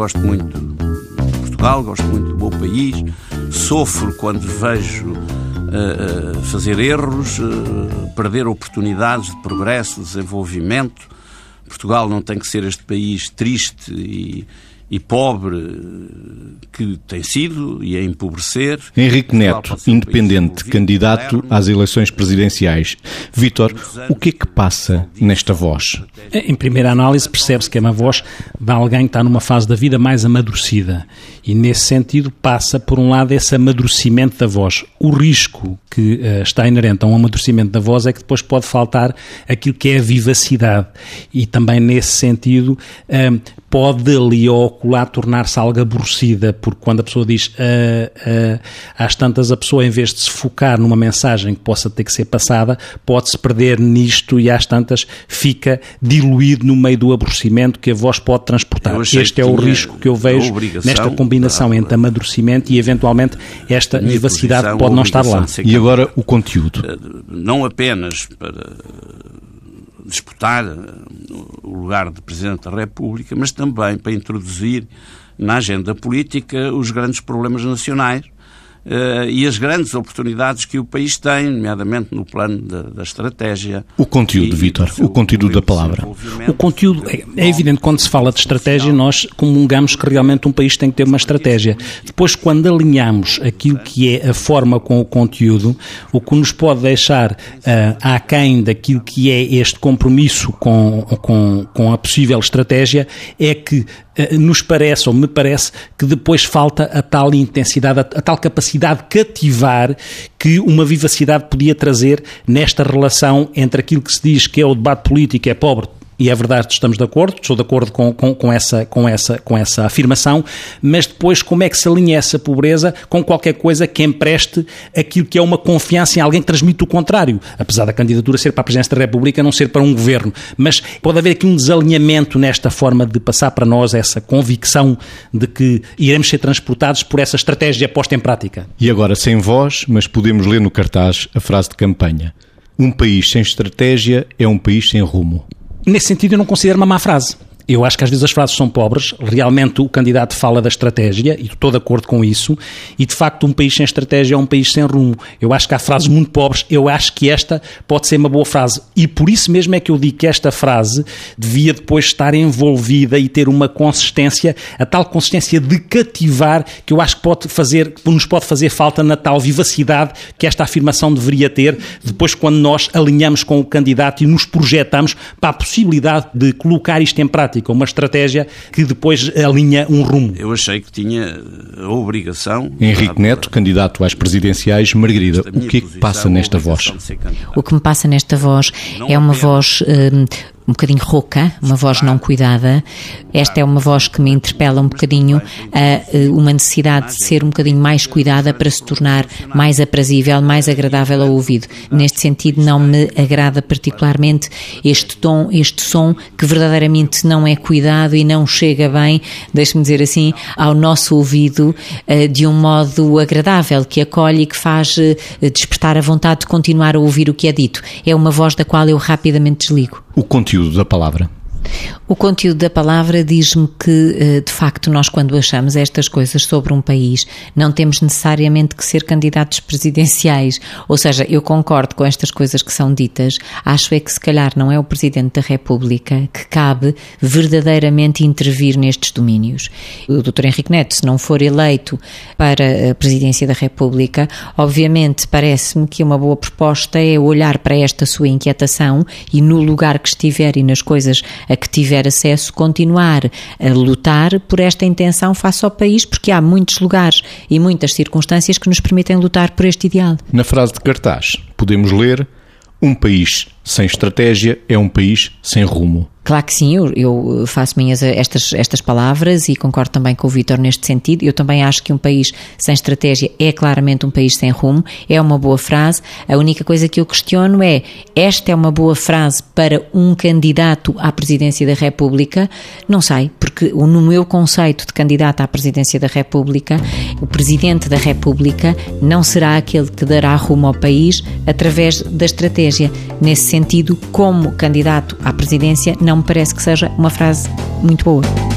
gosto muito de Portugal, gosto muito do meu país, sofro quando vejo uh, fazer erros, uh, perder oportunidades de progresso, de desenvolvimento. Portugal não tem que ser este país triste e, e pobre que tem sido e a empobrecer. Henrique Neto, independente, candidato às eleições presidenciais. Vítor, o que é que passa nesta voz? Em primeira análise, percebe-se que é uma voz de alguém que está numa fase da vida mais amadurecida. E, nesse sentido, passa, por um lado, esse amadurecimento da voz. O risco que uh, está inerente a um amadurecimento da voz é que depois pode faltar aquilo que é a vivacidade. E também, nesse sentido, uh, pode ali ou acolá tornar-se algo aborrecida, porque quando a pessoa diz uh, uh, às tantas, a pessoa em vez de se focar numa mensagem que possa ter que ser passada, pode-se perder nisto e às tantas fica diluído no meio do aborrecimento que a voz pode transportar. Este é o risco que eu vejo nesta combinação entre amadurecimento e eventualmente esta vivacidade pode não estar lá. E agora o conteúdo. Eh, não apenas para disputar o lugar de Presidente da República, mas também para introduzir na agenda política os grandes problemas nacionais e as grandes oportunidades que o país tem, nomeadamente no plano da, da estratégia. O conteúdo, Vítor, o conteúdo da palavra. O conteúdo, é, é evidente, quando se fala de estratégia, nós comungamos que realmente um país tem que ter uma estratégia. Depois, quando alinhamos aquilo que é a forma com o conteúdo, o que nos pode deixar uh, aquém daquilo que é este compromisso com, com, com a possível estratégia é que uh, nos parece, ou me parece, que depois falta a tal intensidade, a, a tal capacidade capacidade de cativar que uma vivacidade podia trazer nesta relação entre aquilo que se diz que é o debate político é pobre e é verdade, estamos de acordo, estou de acordo com, com, com, essa, com, essa, com essa afirmação, mas depois como é que se alinha essa pobreza com qualquer coisa que empreste aquilo que é uma confiança em alguém que transmite o contrário, apesar da candidatura ser para a Presidência da República, não ser para um governo, mas pode haver aqui um desalinhamento nesta forma de passar para nós essa convicção de que iremos ser transportados por essa estratégia posta em prática. E agora, sem voz, mas podemos ler no cartaz a frase de campanha. Um país sem estratégia é um país sem rumo. Nesse sentido, eu não considero uma má frase. Eu acho que às vezes as frases são pobres, realmente o candidato fala da estratégia, e estou de acordo com isso, e de facto um país sem estratégia é um país sem rumo. Eu acho que há frases muito pobres, eu acho que esta pode ser uma boa frase, e por isso mesmo é que eu digo que esta frase devia depois estar envolvida e ter uma consistência, a tal consistência de cativar, que eu acho que pode fazer, nos pode fazer falta na tal vivacidade que esta afirmação deveria ter, depois quando nós alinhamos com o candidato e nos projetamos para a possibilidade de colocar isto em prática tática, uma estratégia que depois alinha um rumo. Eu achei que tinha a obrigação. Henrique Neto, candidato às presidenciais, Margarida, o que é que passa nesta voz? O que me passa nesta voz é uma voz hum, um bocadinho rouca, uma voz não cuidada. Esta é uma voz que me interpela um bocadinho a eh, uma necessidade de ser um bocadinho mais cuidada para se tornar mais aprazível, mais agradável ao ouvido. Neste sentido, não me agrada particularmente este tom, este som que verdadeiramente não é cuidado e não chega bem, deixe-me dizer assim, ao nosso ouvido eh, de um modo agradável, que acolhe e que faz eh, despertar a vontade de continuar a ouvir o que é dito. É uma voz da qual eu rapidamente desligo. O conteúdo da palavra. O conteúdo da palavra diz-me que, eh, de facto, nós, quando achamos estas coisas sobre um país, não temos necessariamente que ser candidatos presidenciais. Ou seja, eu concordo com estas coisas que são ditas, acho é que, se calhar, não é o Presidente da República que cabe verdadeiramente intervir nestes domínios. O Dr. Henrique Neto, se não for eleito para a Presidência da República, obviamente parece-me que uma boa proposta é olhar para esta sua inquietação e, no lugar que estiver e nas coisas a que tiver acesso, continuar a lutar por esta intenção face ao país, porque há muitos lugares e muitas circunstâncias que nos permitem lutar por este ideal. Na frase de cartaz, podemos ler: Um país sem estratégia é um país sem rumo. Claro que sim, eu, faço minhas estas, estas palavras e concordo também com o Vítor neste sentido. Eu também acho que um país sem estratégia é claramente um país sem rumo, é uma boa frase. A única coisa que eu questiono é: esta é uma boa frase para um candidato à presidência da República? Não sei, porque no meu conceito de candidato à presidência da República, o presidente da República não será aquele que dará rumo ao país através da estratégia. Nesse sentido, como candidato à presidência, não me parece que seja uma frase muito boa.